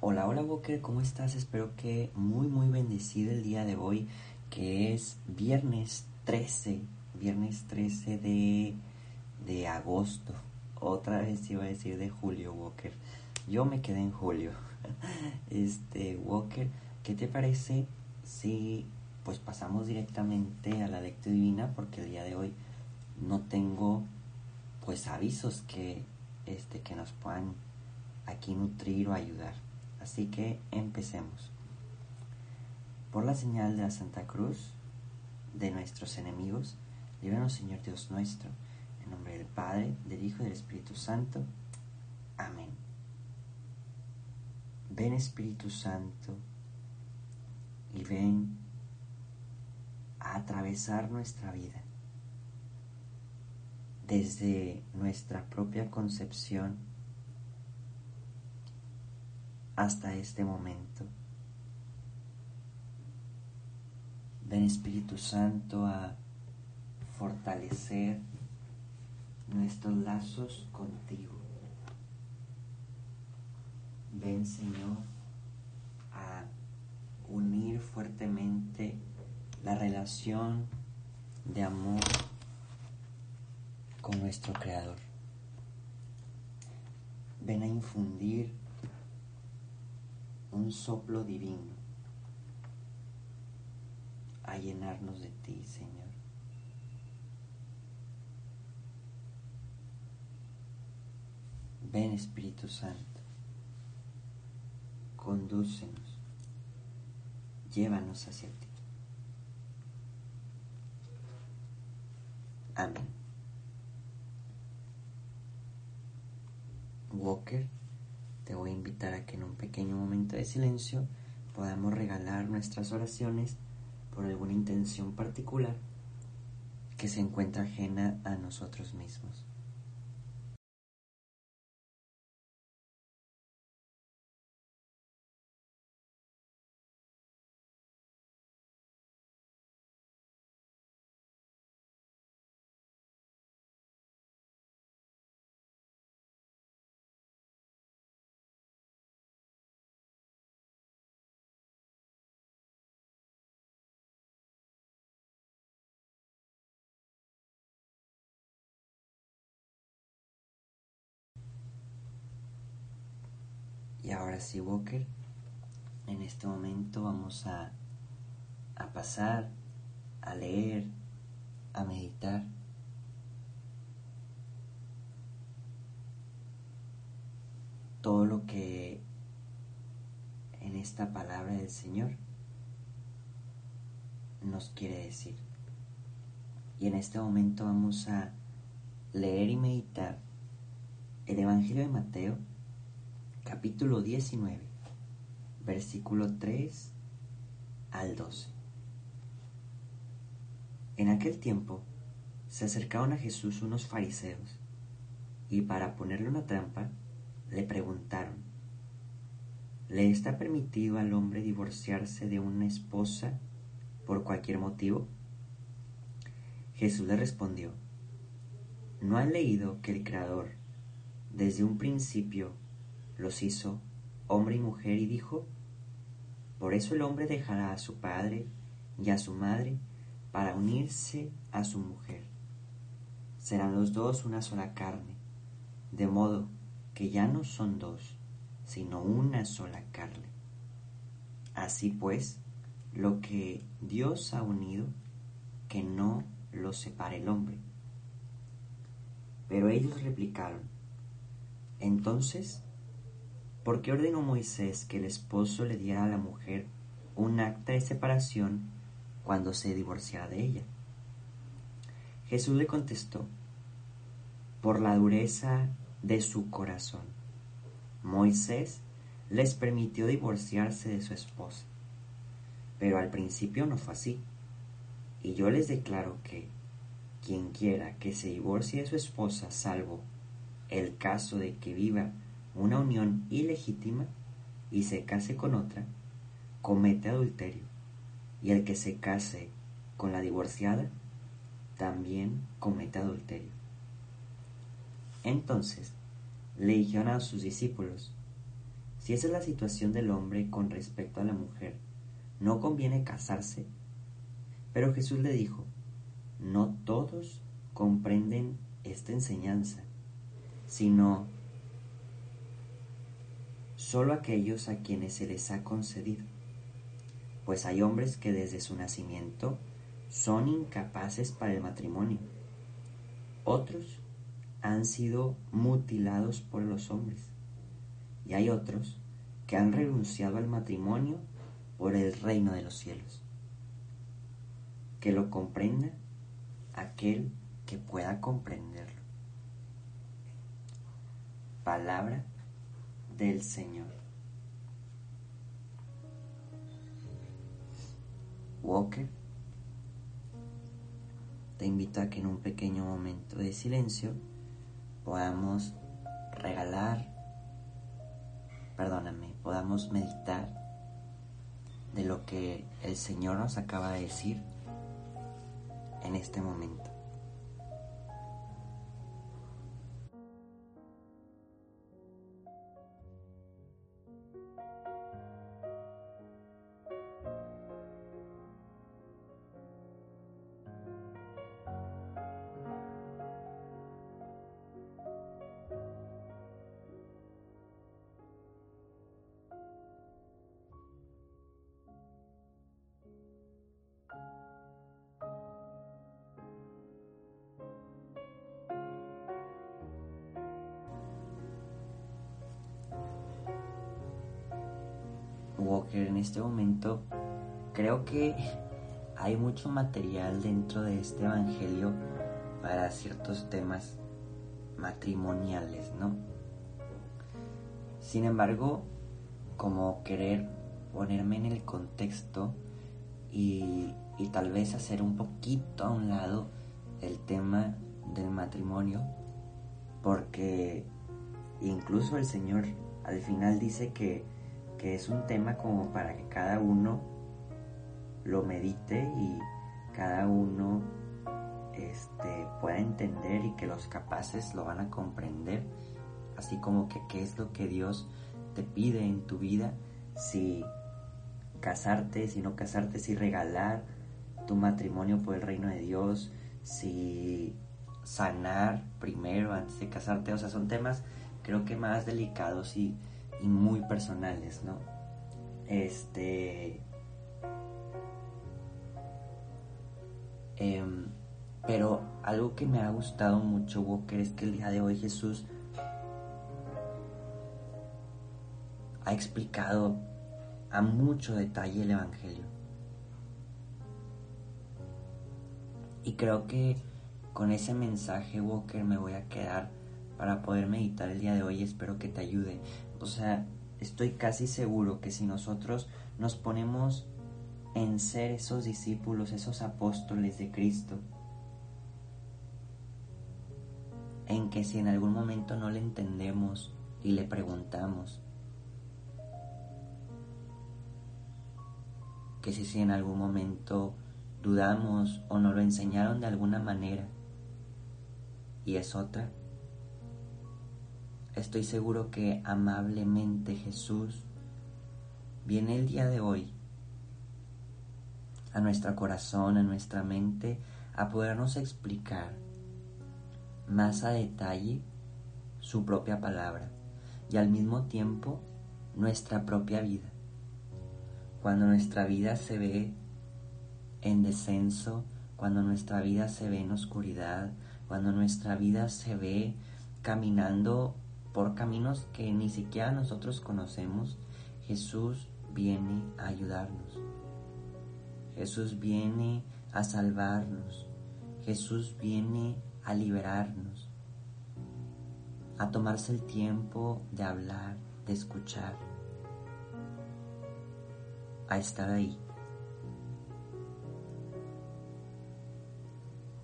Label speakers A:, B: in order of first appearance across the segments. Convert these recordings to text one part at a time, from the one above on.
A: Hola, hola Walker, ¿cómo estás? Espero que muy, muy bendecido el día de hoy, que es viernes 13, viernes 13 de, de agosto. Otra vez iba a decir de julio, Walker. Yo me quedé en julio. Este, Walker, ¿qué te parece si pues pasamos directamente a la lectura divina? Porque el día de hoy no tengo pues avisos que, este, que nos puedan aquí nutrir o ayudar. Así que empecemos. Por la señal de la Santa Cruz de nuestros enemigos, líbranos Señor Dios nuestro, en nombre del Padre, del Hijo y del Espíritu Santo. Amén. Ven Espíritu Santo y ven a atravesar nuestra vida desde nuestra propia concepción hasta este momento. Ven Espíritu Santo a fortalecer nuestros lazos contigo. Ven Señor a unir fuertemente la relación de amor con nuestro Creador. Ven a infundir un soplo divino a llenarnos de ti, Señor. Ven Espíritu Santo, condúcenos, llévanos hacia ti. Amén. Walker te voy a invitar a que en un pequeño momento de silencio podamos regalar nuestras oraciones por alguna intención particular que se encuentra ajena a nosotros mismos. Y ahora sí, Walker, en este momento vamos a, a pasar a leer, a meditar. Todo lo que en esta palabra del Señor nos quiere decir. Y en este momento vamos a leer y meditar el Evangelio de Mateo capítulo 19, versículo 3 al 12. En aquel tiempo se acercaron a Jesús unos fariseos y para ponerle una trampa le preguntaron, ¿le está permitido al hombre divorciarse de una esposa por cualquier motivo? Jesús le respondió, ¿no han leído que el Creador desde un principio los hizo hombre y mujer y dijo, por eso el hombre dejará a su padre y a su madre para unirse a su mujer. Serán los dos una sola carne, de modo que ya no son dos, sino una sola carne. Así pues, lo que Dios ha unido, que no lo separe el hombre. Pero ellos replicaron, entonces, ¿Por qué ordenó Moisés que el esposo le diera a la mujer un acta de separación cuando se divorciara de ella? Jesús le contestó, por la dureza de su corazón. Moisés les permitió divorciarse de su esposa, pero al principio no fue así. Y yo les declaro que quien quiera que se divorcie de su esposa, salvo el caso de que viva una unión ilegítima y se case con otra, comete adulterio. Y el que se case con la divorciada, también comete adulterio. Entonces le dijeron a sus discípulos, Si esa es la situación del hombre con respecto a la mujer, no conviene casarse. Pero Jesús le dijo, no todos comprenden esta enseñanza, sino solo aquellos a quienes se les ha concedido. Pues hay hombres que desde su nacimiento son incapaces para el matrimonio. Otros han sido mutilados por los hombres. Y hay otros que han renunciado al matrimonio por el reino de los cielos. Que lo comprenda aquel que pueda comprenderlo. Palabra del Señor. Walker, te invito a que en un pequeño momento de silencio podamos regalar, perdóname, podamos meditar de lo que el Señor nos acaba de decir en este momento. En este momento, creo que hay mucho material dentro de este Evangelio para ciertos temas matrimoniales, ¿no? Sin embargo, como querer ponerme en el contexto y tal vez hacer un poquito a un lado el tema del matrimonio, porque incluso el Señor al final dice que que es un tema como para que cada uno lo medite y cada uno este, pueda entender y que los capaces lo van a comprender, así como que qué es lo que Dios te pide en tu vida, si casarte, si no casarte, si regalar tu matrimonio por el reino de Dios, si sanar primero antes de casarte, o sea, son temas creo que más delicados y y muy personales, ¿no? Este... Em, pero algo que me ha gustado mucho, Walker, es que el día de hoy Jesús ha explicado a mucho detalle el Evangelio. Y creo que con ese mensaje, Walker, me voy a quedar para poder meditar el día de hoy. Espero que te ayude. O sea, estoy casi seguro que si nosotros nos ponemos en ser esos discípulos, esos apóstoles de Cristo, en que si en algún momento no le entendemos y le preguntamos, que si, si en algún momento dudamos o nos lo enseñaron de alguna manera y es otra, Estoy seguro que amablemente Jesús viene el día de hoy a nuestro corazón, a nuestra mente, a podernos explicar más a detalle su propia palabra y al mismo tiempo nuestra propia vida. Cuando nuestra vida se ve en descenso, cuando nuestra vida se ve en oscuridad, cuando nuestra vida se ve caminando por caminos que ni siquiera nosotros conocemos, Jesús viene a ayudarnos. Jesús viene a salvarnos. Jesús viene a liberarnos. A tomarse el tiempo de hablar, de escuchar. A estar ahí.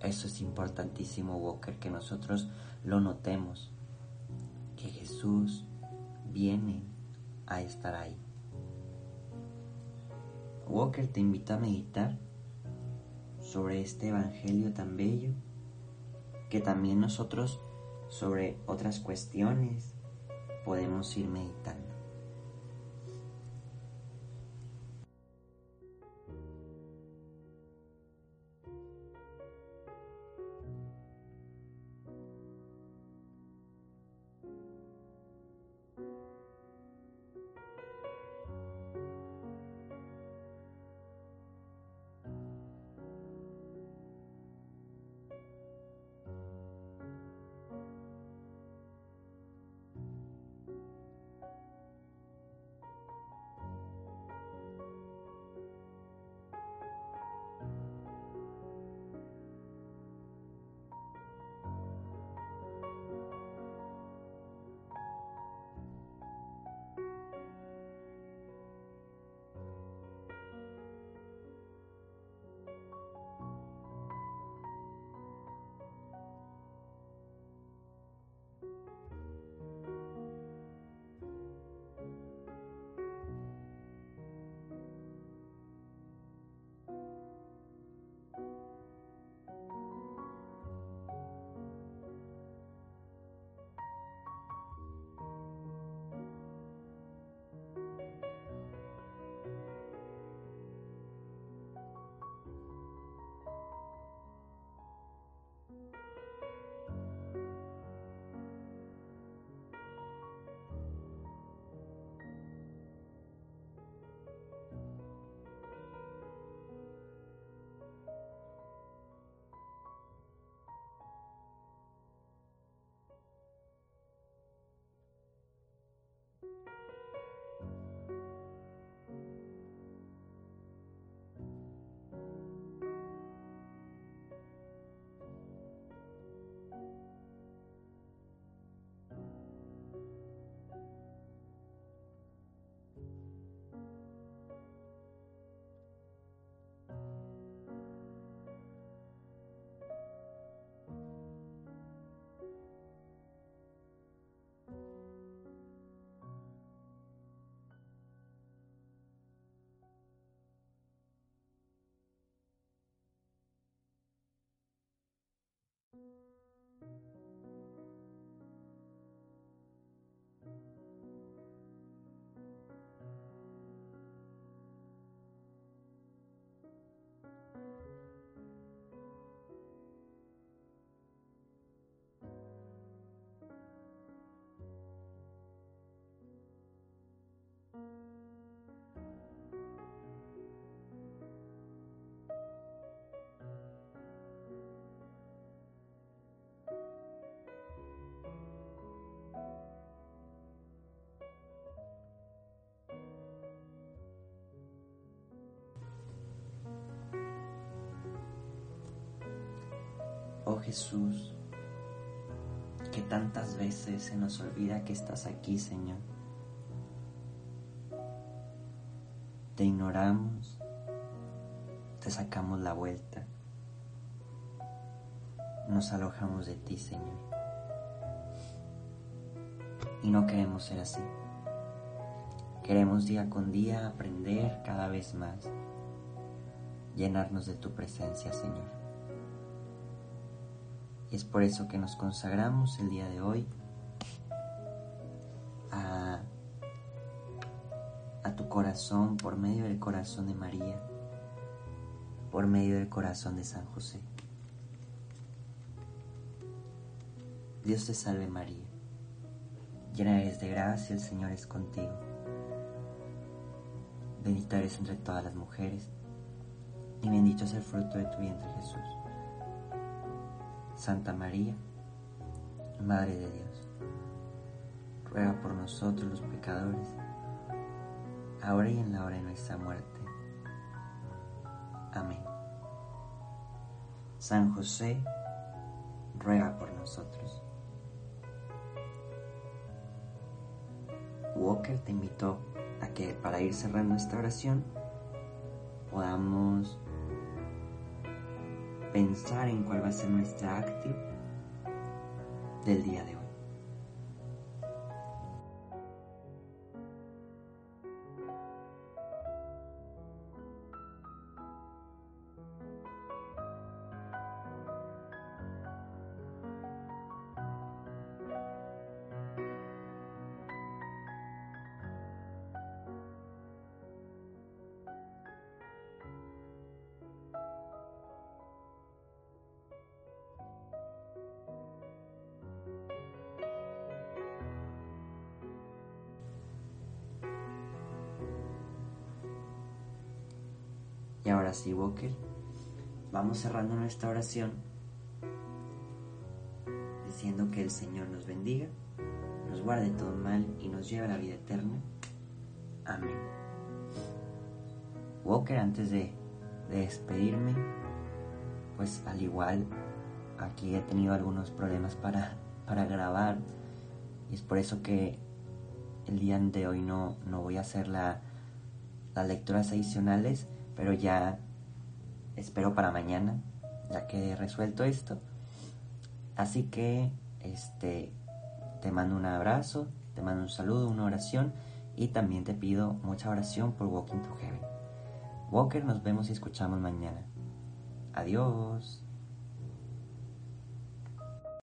A: Eso es importantísimo, Walker, que nosotros lo notemos que Jesús viene a estar ahí. Walker te invita a meditar sobre este Evangelio tan bello, que también nosotros sobre otras cuestiones podemos ir meditando. Oh Jesús, que tantas veces se nos olvida que estás aquí, Señor. Te ignoramos, te sacamos la vuelta, nos alojamos de ti, Señor. Y no queremos ser así. Queremos día con día aprender cada vez más, llenarnos de tu presencia, Señor. Es por eso que nos consagramos el día de hoy a, a tu corazón por medio del corazón de María, por medio del corazón de San José. Dios te salve María, llena eres de gracia, el Señor es contigo. Bendita eres entre todas las mujeres, y bendito es el fruto de tu vientre Jesús. Santa María, Madre de Dios, ruega por nosotros los pecadores, ahora y en la hora de nuestra muerte. Amén. San José, ruega por nosotros. Walker te invitó a que para ir cerrando esta oración podamos pensar en cuál va a ser nuestra actitud del día de hoy. Y ahora sí, Walker, vamos cerrando nuestra oración diciendo que el Señor nos bendiga, nos guarde todo mal y nos lleve a la vida eterna. Amén. Walker, antes de, despedirme, pues al igual, aquí he tenido algunos problemas para, para grabar y es por eso que el día de hoy no, no voy a hacer la, las lecturas adicionales pero ya espero para mañana, ya que he resuelto esto. Así que este te mando un abrazo, te mando un saludo, una oración y también te pido mucha oración por Walking to Heaven. Walker, nos vemos y escuchamos mañana. Adiós.